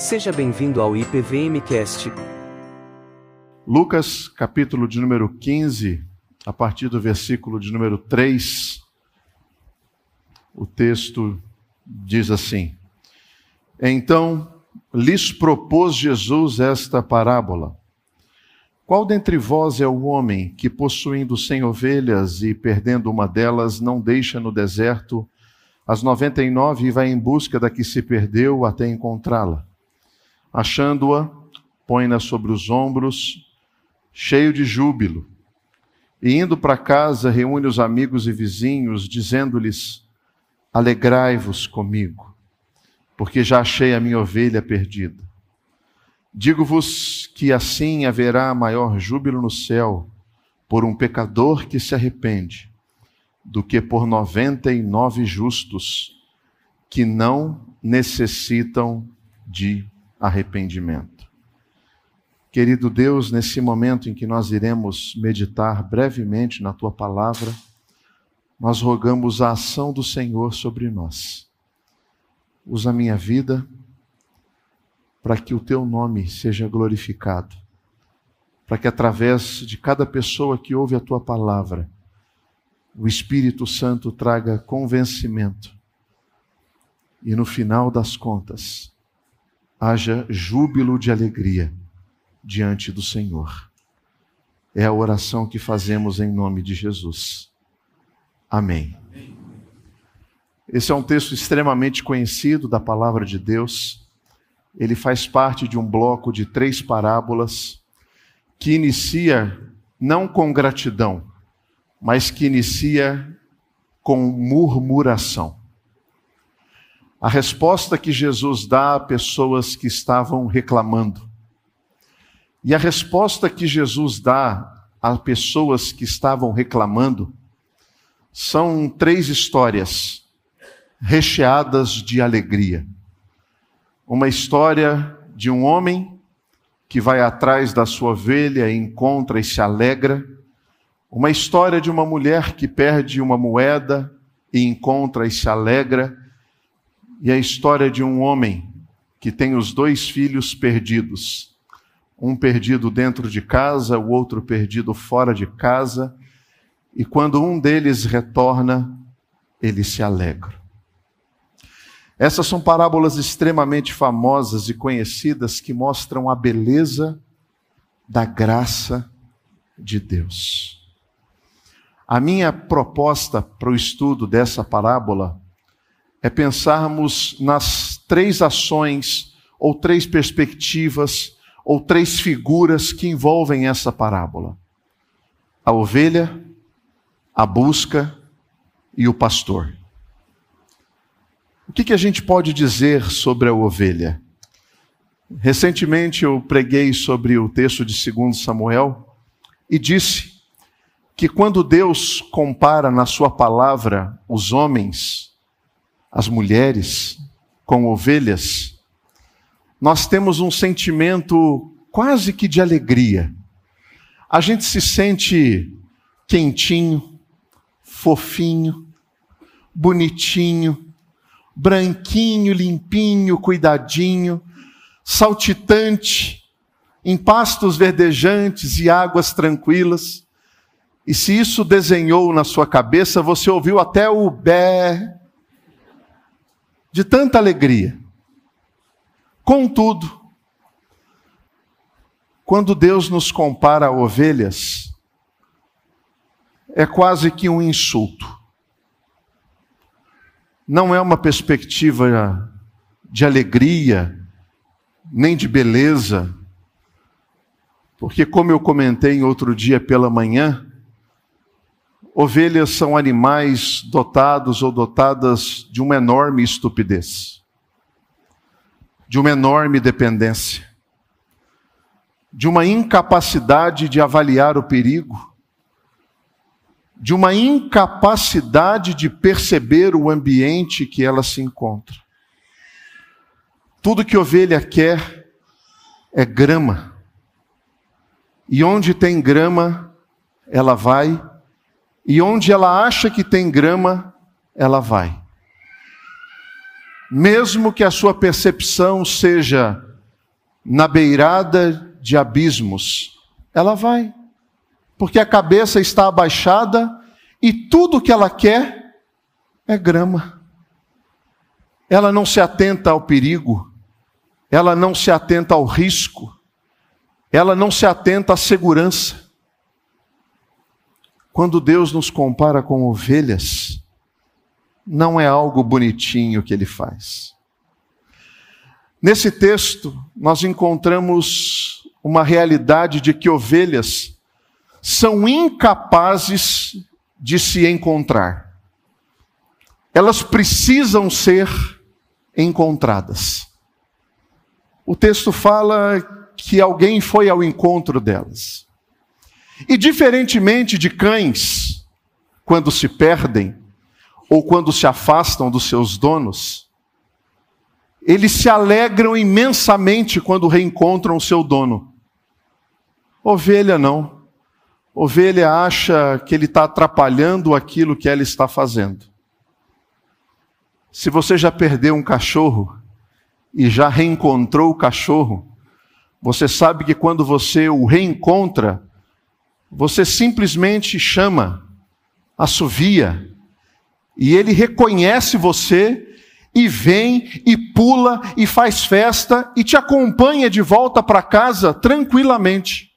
Seja bem-vindo ao IPVMcast. Lucas, capítulo de número 15, a partir do versículo de número 3, o texto diz assim: Então lhes propôs Jesus esta parábola. Qual dentre vós é o homem que, possuindo cem ovelhas e perdendo uma delas, não deixa no deserto as noventa e nove e vai em busca da que se perdeu até encontrá-la? Achando-a, põe-na sobre os ombros, cheio de júbilo, e indo para casa, reúne os amigos e vizinhos, dizendo-lhes: Alegrai-vos comigo, porque já achei a minha ovelha perdida. Digo-vos que assim haverá maior júbilo no céu por um pecador que se arrepende, do que por noventa e nove justos que não necessitam de arrependimento. Querido Deus, nesse momento em que nós iremos meditar brevemente na tua palavra, nós rogamos a ação do Senhor sobre nós. Usa a minha vida para que o teu nome seja glorificado, para que através de cada pessoa que ouve a tua palavra, o Espírito Santo traga convencimento e no final das contas haja júbilo de alegria diante do Senhor. É a oração que fazemos em nome de Jesus. Amém. Esse é um texto extremamente conhecido da palavra de Deus ele faz parte de um bloco de três parábolas que inicia não com gratidão, mas que inicia com murmuração. A resposta que Jesus dá a pessoas que estavam reclamando. E a resposta que Jesus dá a pessoas que estavam reclamando são três histórias recheadas de alegria. Uma história de um homem que vai atrás da sua ovelha encontra e se alegra, uma história de uma mulher que perde uma moeda e encontra e se alegra, e a história de um homem que tem os dois filhos perdidos, um perdido dentro de casa, o outro perdido fora de casa, e quando um deles retorna, ele se alegra. Essas são parábolas extremamente famosas e conhecidas que mostram a beleza da graça de Deus. A minha proposta para o estudo dessa parábola é pensarmos nas três ações, ou três perspectivas, ou três figuras que envolvem essa parábola: a ovelha, a busca e o pastor. O que, que a gente pode dizer sobre a ovelha? Recentemente eu preguei sobre o texto de 2 Samuel e disse que quando Deus compara na Sua palavra os homens, as mulheres, com ovelhas, nós temos um sentimento quase que de alegria. A gente se sente quentinho, fofinho, bonitinho, branquinho, limpinho, cuidadinho, saltitante, em pastos verdejantes e águas tranquilas. E se isso desenhou na sua cabeça, você ouviu até o bé de tanta alegria. Contudo, quando Deus nos compara a ovelhas, é quase que um insulto não é uma perspectiva de alegria, nem de beleza, porque, como eu comentei outro dia pela manhã, ovelhas são animais dotados ou dotadas de uma enorme estupidez, de uma enorme dependência, de uma incapacidade de avaliar o perigo, de uma incapacidade de perceber o ambiente que ela se encontra. Tudo que ovelha quer é grama. E onde tem grama, ela vai, e onde ela acha que tem grama, ela vai. Mesmo que a sua percepção seja na beirada de abismos, ela vai, porque a cabeça está abaixada e tudo que ela quer é grama. Ela não se atenta ao perigo, ela não se atenta ao risco, ela não se atenta à segurança. Quando Deus nos compara com ovelhas, não é algo bonitinho que ele faz. Nesse texto, nós encontramos uma realidade de que ovelhas são incapazes de se encontrar. Elas precisam ser encontradas. O texto fala que alguém foi ao encontro delas. E diferentemente de cães, quando se perdem ou quando se afastam dos seus donos, eles se alegram imensamente quando reencontram o seu dono. Ovelha não. Ovelha acha que ele está atrapalhando aquilo que ela está fazendo. Se você já perdeu um cachorro e já reencontrou o cachorro, você sabe que quando você o reencontra, você simplesmente chama, assovia, e ele reconhece você e vem e pula e faz festa e te acompanha de volta para casa tranquilamente.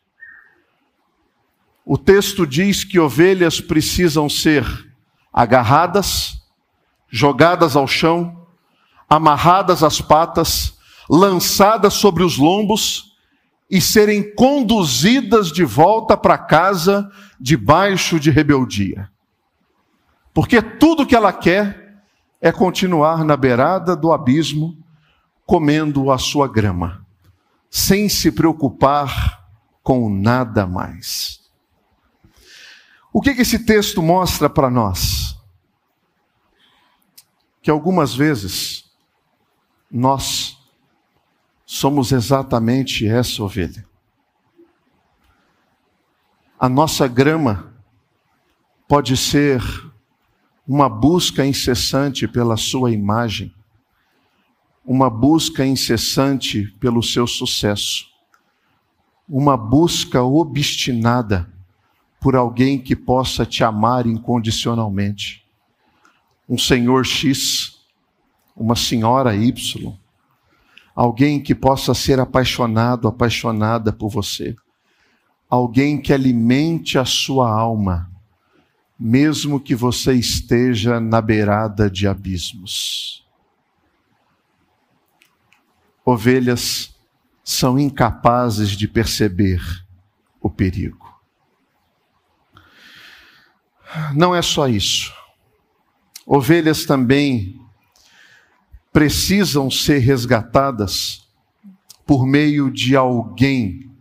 O texto diz que ovelhas precisam ser agarradas, jogadas ao chão, amarradas às patas, lançadas sobre os lombos e serem conduzidas de volta para casa debaixo de rebeldia. Porque tudo que ela quer é continuar na beirada do abismo, comendo a sua grama, sem se preocupar com nada mais. O que, que esse texto mostra para nós? Que algumas vezes nós somos exatamente essa ovelha. A nossa grama pode ser uma busca incessante pela sua imagem, uma busca incessante pelo seu sucesso, uma busca obstinada por alguém que possa te amar incondicionalmente. Um senhor X, uma senhora Y, alguém que possa ser apaixonado, apaixonada por você, alguém que alimente a sua alma, mesmo que você esteja na beirada de abismos. Ovelhas são incapazes de perceber o perigo. Não é só isso. Ovelhas também precisam ser resgatadas por meio de alguém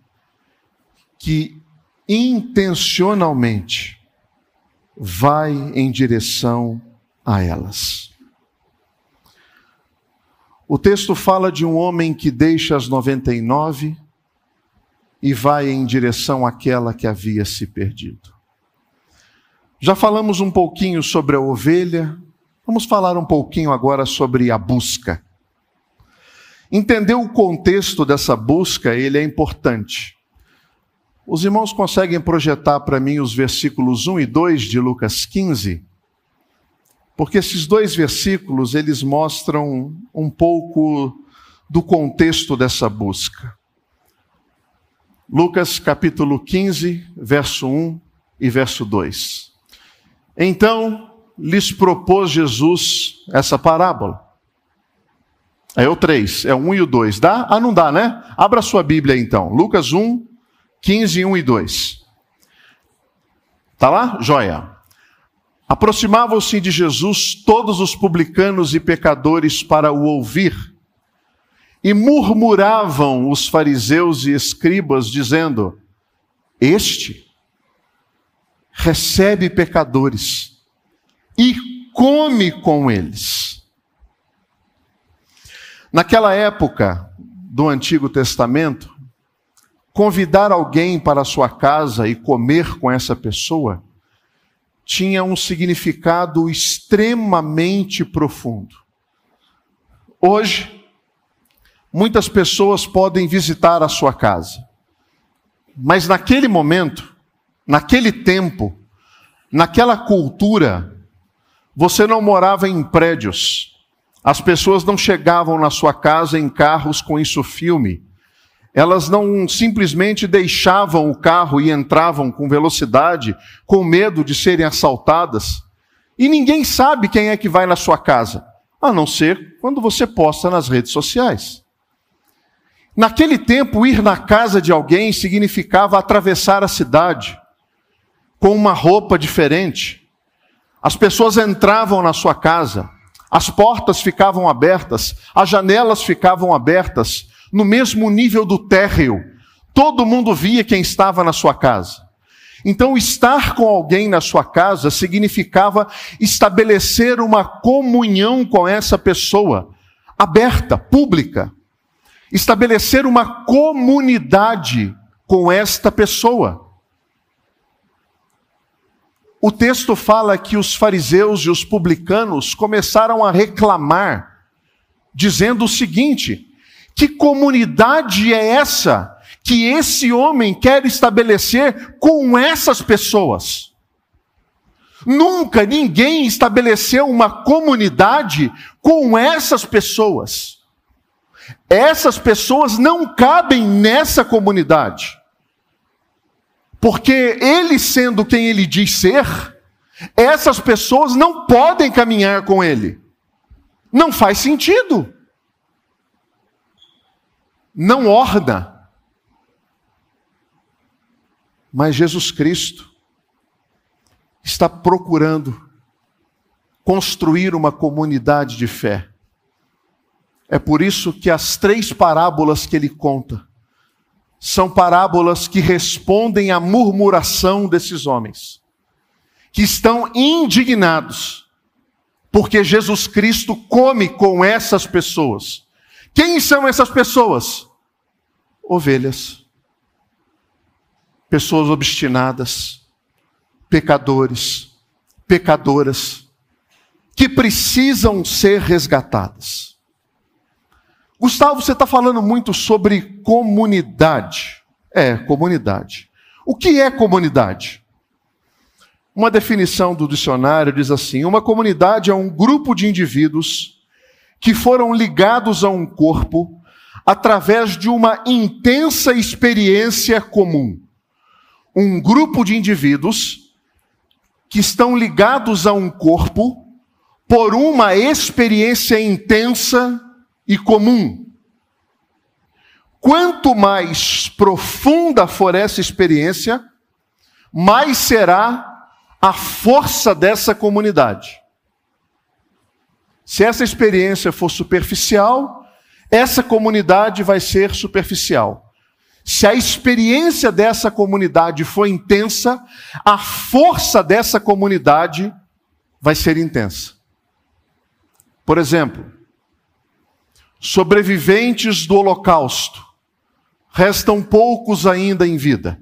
que intencionalmente vai em direção a elas. O texto fala de um homem que deixa as 99 e vai em direção àquela que havia se perdido. Já falamos um pouquinho sobre a ovelha, Vamos falar um pouquinho agora sobre a busca. Entender o contexto dessa busca, ele é importante. Os irmãos conseguem projetar para mim os versículos 1 e 2 de Lucas 15? Porque esses dois versículos, eles mostram um pouco do contexto dessa busca. Lucas capítulo 15, verso 1 e verso 2. Então, lhes propôs Jesus essa parábola. É o 3, é o 1 e o 2. Dá? Ah, não dá, né? Abra sua Bíblia então. Lucas 1, 15, 1 e 2. Tá lá? Joia. Aproximavam-se de Jesus todos os publicanos e pecadores para o ouvir. E murmuravam os fariseus e escribas, dizendo: Este recebe pecadores e come com eles. Naquela época do Antigo Testamento, convidar alguém para a sua casa e comer com essa pessoa tinha um significado extremamente profundo. Hoje, muitas pessoas podem visitar a sua casa. Mas naquele momento, naquele tempo, naquela cultura, você não morava em prédios. As pessoas não chegavam na sua casa em carros com isso filme. Elas não simplesmente deixavam o carro e entravam com velocidade, com medo de serem assaltadas. E ninguém sabe quem é que vai na sua casa, a não ser quando você posta nas redes sociais. Naquele tempo, ir na casa de alguém significava atravessar a cidade com uma roupa diferente. As pessoas entravam na sua casa, as portas ficavam abertas, as janelas ficavam abertas, no mesmo nível do térreo. Todo mundo via quem estava na sua casa. Então, estar com alguém na sua casa significava estabelecer uma comunhão com essa pessoa, aberta, pública. Estabelecer uma comunidade com esta pessoa. O texto fala que os fariseus e os publicanos começaram a reclamar, dizendo o seguinte: que comunidade é essa que esse homem quer estabelecer com essas pessoas. Nunca ninguém estabeleceu uma comunidade com essas pessoas. Essas pessoas não cabem nessa comunidade. Porque ele sendo quem ele diz ser, essas pessoas não podem caminhar com ele. Não faz sentido. Não orna Mas Jesus Cristo está procurando construir uma comunidade de fé. É por isso que as três parábolas que ele conta são parábolas que respondem à murmuração desses homens, que estão indignados, porque Jesus Cristo come com essas pessoas. Quem são essas pessoas? Ovelhas pessoas obstinadas, pecadores, pecadoras, que precisam ser resgatadas. Gustavo, você está falando muito sobre comunidade. É, comunidade. O que é comunidade? Uma definição do dicionário diz assim: uma comunidade é um grupo de indivíduos que foram ligados a um corpo através de uma intensa experiência comum um grupo de indivíduos que estão ligados a um corpo por uma experiência intensa e comum. Quanto mais profunda for essa experiência, mais será a força dessa comunidade. Se essa experiência for superficial, essa comunidade vai ser superficial. Se a experiência dessa comunidade foi intensa, a força dessa comunidade vai ser intensa. Por exemplo, sobreviventes do Holocausto, restam poucos ainda em vida.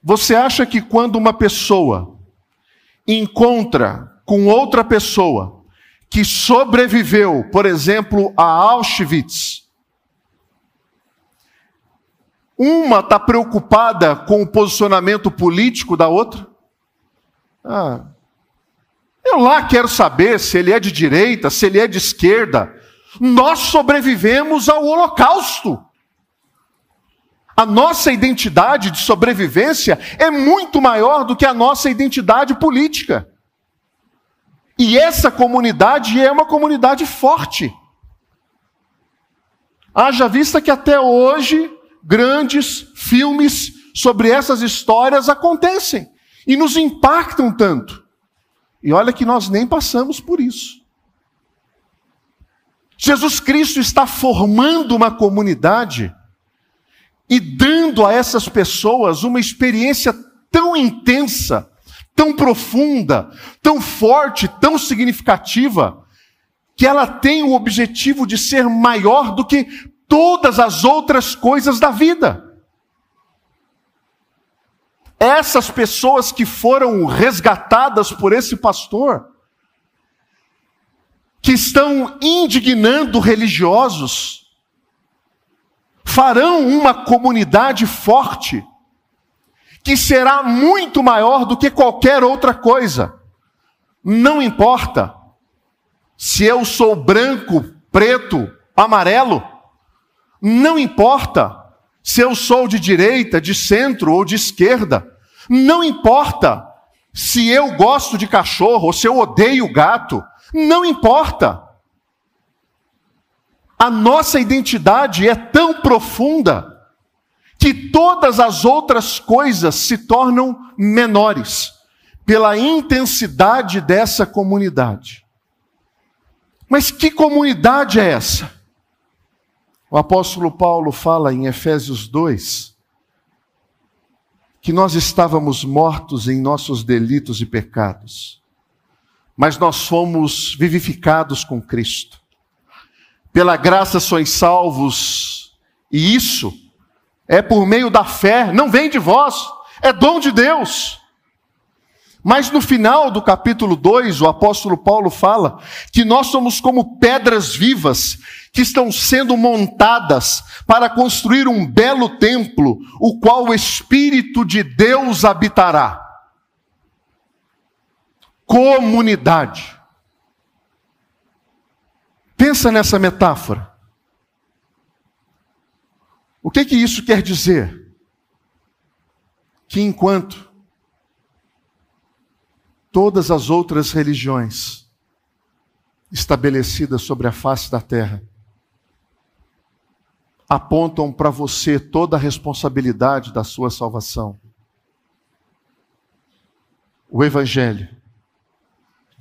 Você acha que quando uma pessoa encontra com outra pessoa que sobreviveu, por exemplo, a Auschwitz, uma está preocupada com o posicionamento político da outra. Ah, eu lá quero saber se ele é de direita, se ele é de esquerda. Nós sobrevivemos ao Holocausto. A nossa identidade de sobrevivência é muito maior do que a nossa identidade política. E essa comunidade é uma comunidade forte. Haja vista que até hoje grandes filmes sobre essas histórias acontecem e nos impactam tanto. E olha que nós nem passamos por isso. Jesus Cristo está formando uma comunidade e dando a essas pessoas uma experiência tão intensa, tão profunda, tão forte, tão significativa, que ela tem o objetivo de ser maior do que todas as outras coisas da vida. Essas pessoas que foram resgatadas por esse pastor que estão indignando religiosos, farão uma comunidade forte, que será muito maior do que qualquer outra coisa. Não importa se eu sou branco, preto, amarelo, não importa se eu sou de direita, de centro ou de esquerda, não importa se eu gosto de cachorro ou se eu odeio gato, não importa. A nossa identidade é tão profunda que todas as outras coisas se tornam menores pela intensidade dessa comunidade. Mas que comunidade é essa? O apóstolo Paulo fala em Efésios 2 que nós estávamos mortos em nossos delitos e pecados, mas nós fomos vivificados com Cristo. Pela graça sois salvos, e isso é por meio da fé, não vem de vós, é dom de Deus. Mas no final do capítulo 2, o apóstolo Paulo fala que nós somos como pedras vivas que estão sendo montadas para construir um belo templo, o qual o Espírito de Deus habitará. Comunidade. Pensa nessa metáfora. O que que isso quer dizer? Que enquanto todas as outras religiões estabelecidas sobre a face da terra apontam para você toda a responsabilidade da sua salvação. O Evangelho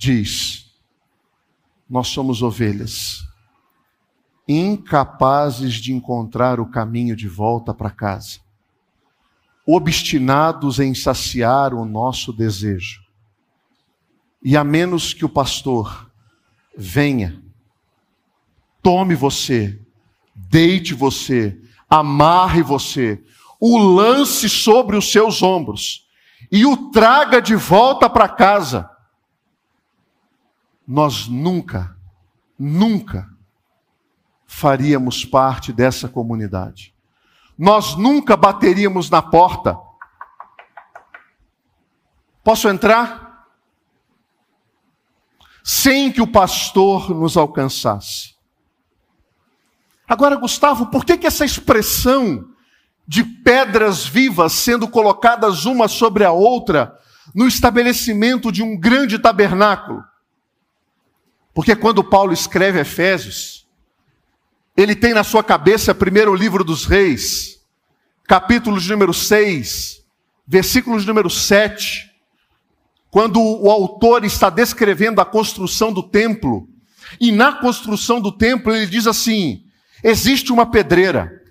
diz: nós somos ovelhas, incapazes de encontrar o caminho de volta para casa, obstinados em saciar o nosso desejo. E a menos que o pastor venha, tome você, deite você, amarre você, o lance sobre os seus ombros e o traga de volta para casa, nós nunca, nunca faríamos parte dessa comunidade. Nós nunca bateríamos na porta. Posso entrar? sem que o pastor nos alcançasse. Agora, Gustavo, por que, que essa expressão de pedras vivas sendo colocadas uma sobre a outra no estabelecimento de um grande tabernáculo? Porque quando Paulo escreve Efésios, ele tem na sua cabeça primeiro o livro dos reis, capítulo de número 6, versículo de número 7, quando o autor está descrevendo a construção do templo, e na construção do templo ele diz assim: existe uma pedreira,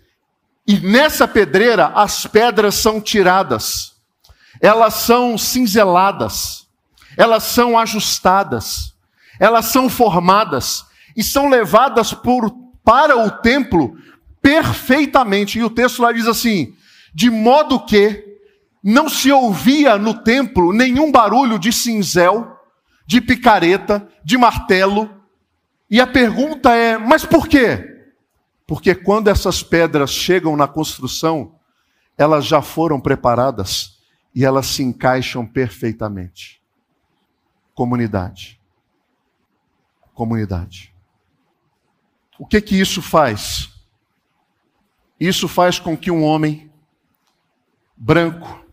e nessa pedreira as pedras são tiradas, elas são cinzeladas, elas são ajustadas, elas são formadas e são levadas por, para o templo perfeitamente. E o texto lá diz assim: de modo que não se ouvia no templo nenhum barulho de cinzel, de picareta, de martelo. E a pergunta é: mas por quê? Porque quando essas pedras chegam na construção, elas já foram preparadas e elas se encaixam perfeitamente. Comunidade. Comunidade. O que que isso faz? Isso faz com que um homem branco,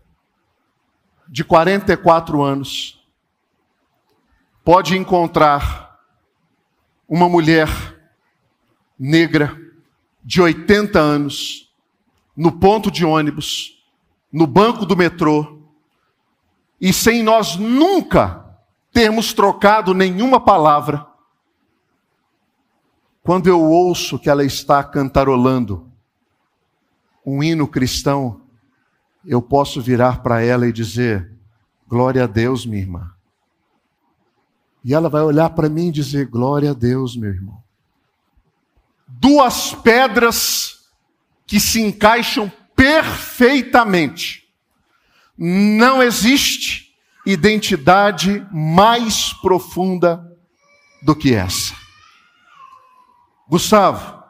de 44 anos pode encontrar uma mulher negra de 80 anos no ponto de ônibus, no banco do metrô, e sem nós nunca termos trocado nenhuma palavra, quando eu ouço que ela está cantarolando um hino cristão, eu posso virar para ela e dizer: Glória a Deus, minha irmã. E ela vai olhar para mim e dizer: Glória a Deus, meu irmão. Duas pedras que se encaixam perfeitamente. Não existe identidade mais profunda do que essa. Gustavo,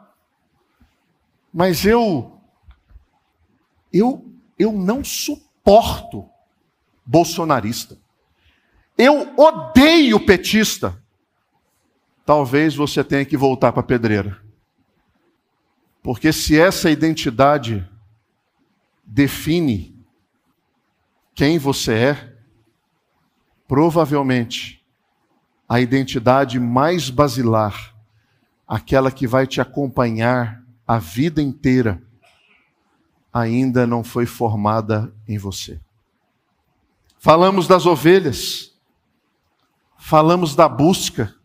mas eu, eu, eu não suporto bolsonarista. Eu odeio petista. Talvez você tenha que voltar para a pedreira. Porque se essa identidade define quem você é, provavelmente a identidade mais basilar, aquela que vai te acompanhar a vida inteira, ainda não foi formada em você. Falamos das ovelhas, falamos da busca,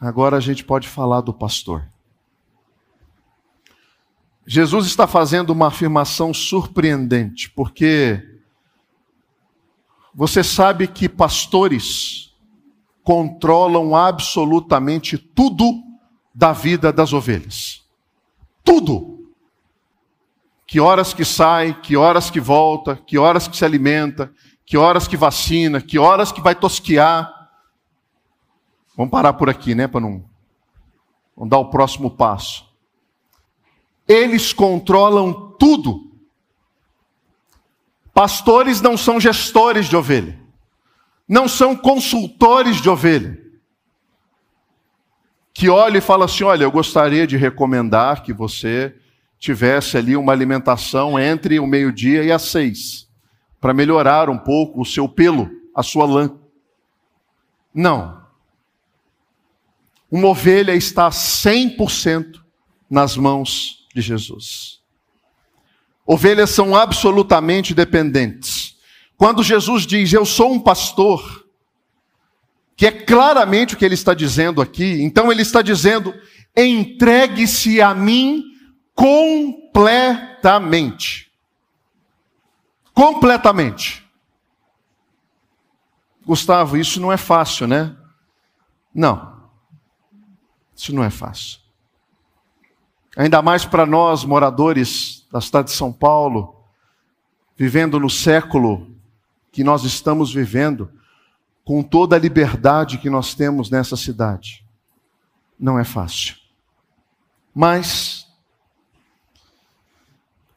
agora a gente pode falar do pastor. Jesus está fazendo uma afirmação surpreendente, porque você sabe que pastores controlam absolutamente tudo da vida das ovelhas. Tudo. Que horas que sai, que horas que volta, que horas que se alimenta, que horas que vacina, que horas que vai tosquiar. Vamos parar por aqui, né, para não, não dar o próximo passo. Eles controlam tudo Pastores não são gestores de ovelha, não são consultores de ovelha. Que olha e fala assim: olha, eu gostaria de recomendar que você tivesse ali uma alimentação entre o meio-dia e as seis, para melhorar um pouco o seu pelo, a sua lã. Não. Uma ovelha está 100% nas mãos de Jesus. Ovelhas são absolutamente dependentes. Quando Jesus diz, Eu sou um pastor, que é claramente o que ele está dizendo aqui, então ele está dizendo: entregue-se a mim completamente. Completamente. Gustavo, isso não é fácil, né? Não. Isso não é fácil. Ainda mais para nós, moradores da cidade de São Paulo, vivendo no século que nós estamos vivendo, com toda a liberdade que nós temos nessa cidade. Não é fácil. Mas,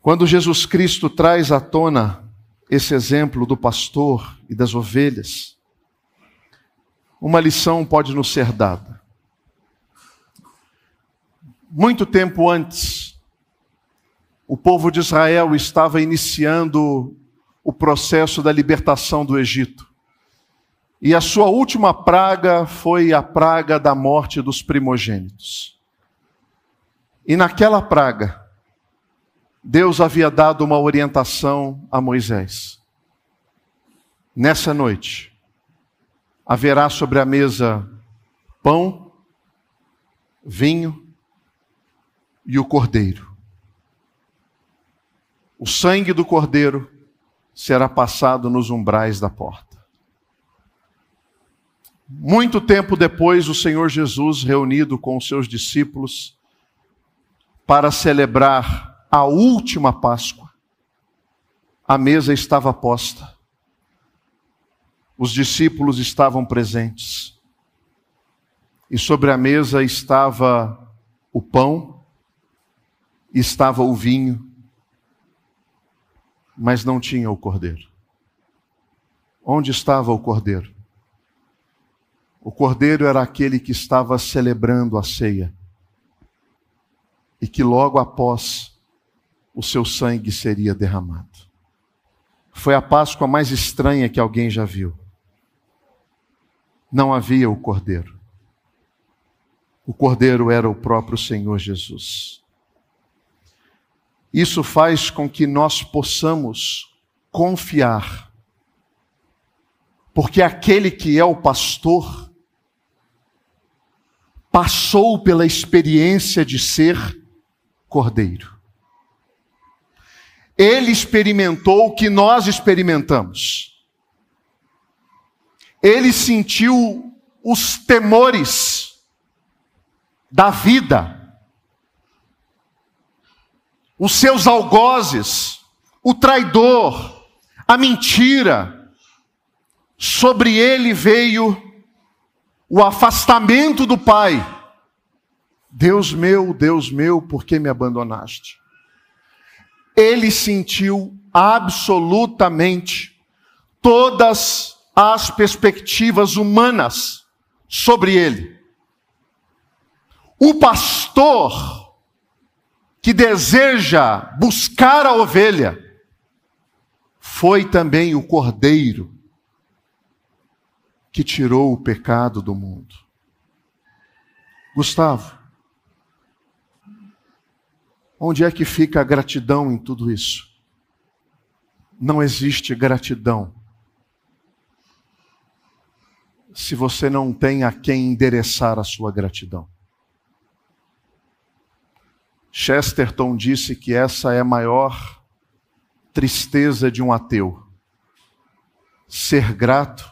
quando Jesus Cristo traz à tona esse exemplo do pastor e das ovelhas, uma lição pode nos ser dada. Muito tempo antes o povo de Israel estava iniciando o processo da libertação do Egito. E a sua última praga foi a praga da morte dos primogênitos. E naquela praga, Deus havia dado uma orientação a Moisés. Nessa noite, haverá sobre a mesa pão, vinho e o cordeiro o sangue do cordeiro será passado nos umbrais da porta. Muito tempo depois, o Senhor Jesus, reunido com os seus discípulos, para celebrar a última Páscoa, a mesa estava posta, os discípulos estavam presentes, e sobre a mesa estava o pão, estava o vinho, mas não tinha o cordeiro. Onde estava o cordeiro? O cordeiro era aquele que estava celebrando a ceia e que logo após o seu sangue seria derramado. Foi a Páscoa mais estranha que alguém já viu. Não havia o cordeiro. O cordeiro era o próprio Senhor Jesus. Isso faz com que nós possamos confiar, porque aquele que é o pastor passou pela experiência de ser cordeiro. Ele experimentou o que nós experimentamos. Ele sentiu os temores da vida os seus algozes, o traidor, a mentira. Sobre ele veio o afastamento do Pai, Deus meu, Deus meu, por que me abandonaste? Ele sentiu absolutamente todas as perspectivas humanas sobre ele. O pastor que deseja buscar a ovelha foi também o cordeiro que tirou o pecado do mundo. Gustavo, onde é que fica a gratidão em tudo isso? Não existe gratidão se você não tem a quem endereçar a sua gratidão. Chesterton disse que essa é a maior tristeza de um ateu. Ser grato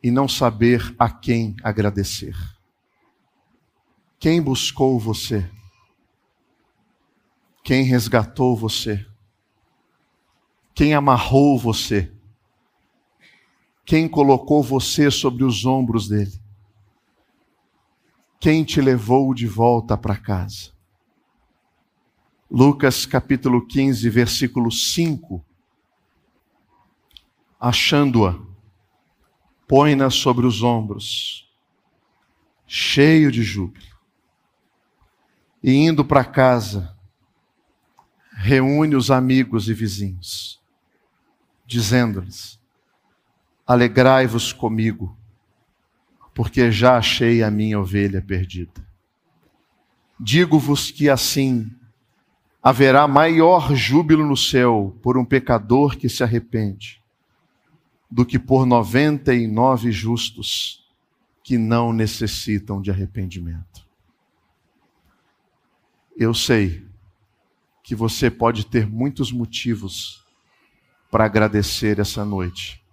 e não saber a quem agradecer. Quem buscou você? Quem resgatou você? Quem amarrou você? Quem colocou você sobre os ombros dele? Quem te levou de volta para casa? Lucas capítulo 15, versículo 5. Achando-a, põe-na sobre os ombros, cheio de júbilo. E indo para casa, reúne os amigos e vizinhos, dizendo-lhes: Alegrai-vos comigo, porque já achei a minha ovelha perdida. Digo-vos que assim haverá maior júbilo no céu por um pecador que se arrepende do que por noventa e nove justos que não necessitam de arrependimento. Eu sei que você pode ter muitos motivos para agradecer essa noite,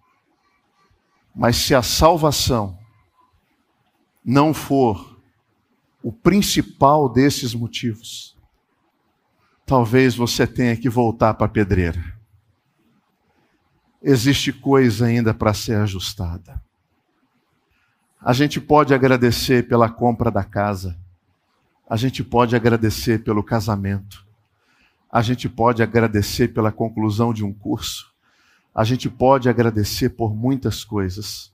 mas se a salvação não for o principal desses motivos, talvez você tenha que voltar para a pedreira existe coisa ainda para ser ajustada. A gente pode agradecer pela compra da casa, a gente pode agradecer pelo casamento, a gente pode agradecer pela conclusão de um curso, a gente pode agradecer por muitas coisas.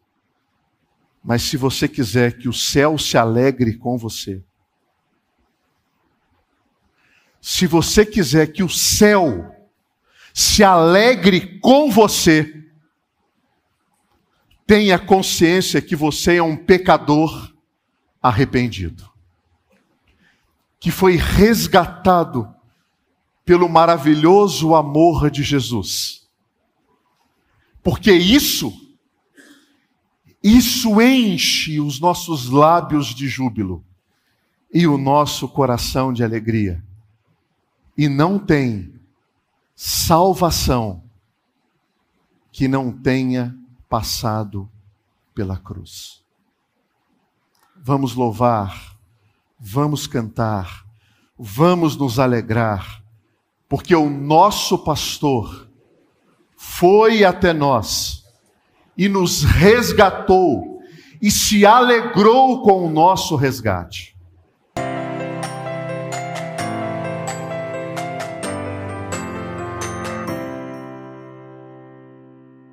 Mas se você quiser que o céu se alegre com você, se você quiser que o céu se alegre com você. Tenha consciência que você é um pecador arrependido, que foi resgatado pelo maravilhoso amor de Jesus. Porque isso, isso enche os nossos lábios de júbilo e o nosso coração de alegria. E não tem salvação que não tenha passado pela cruz. Vamos louvar, vamos cantar, vamos nos alegrar, porque o nosso pastor foi até nós e nos resgatou e se alegrou com o nosso resgate.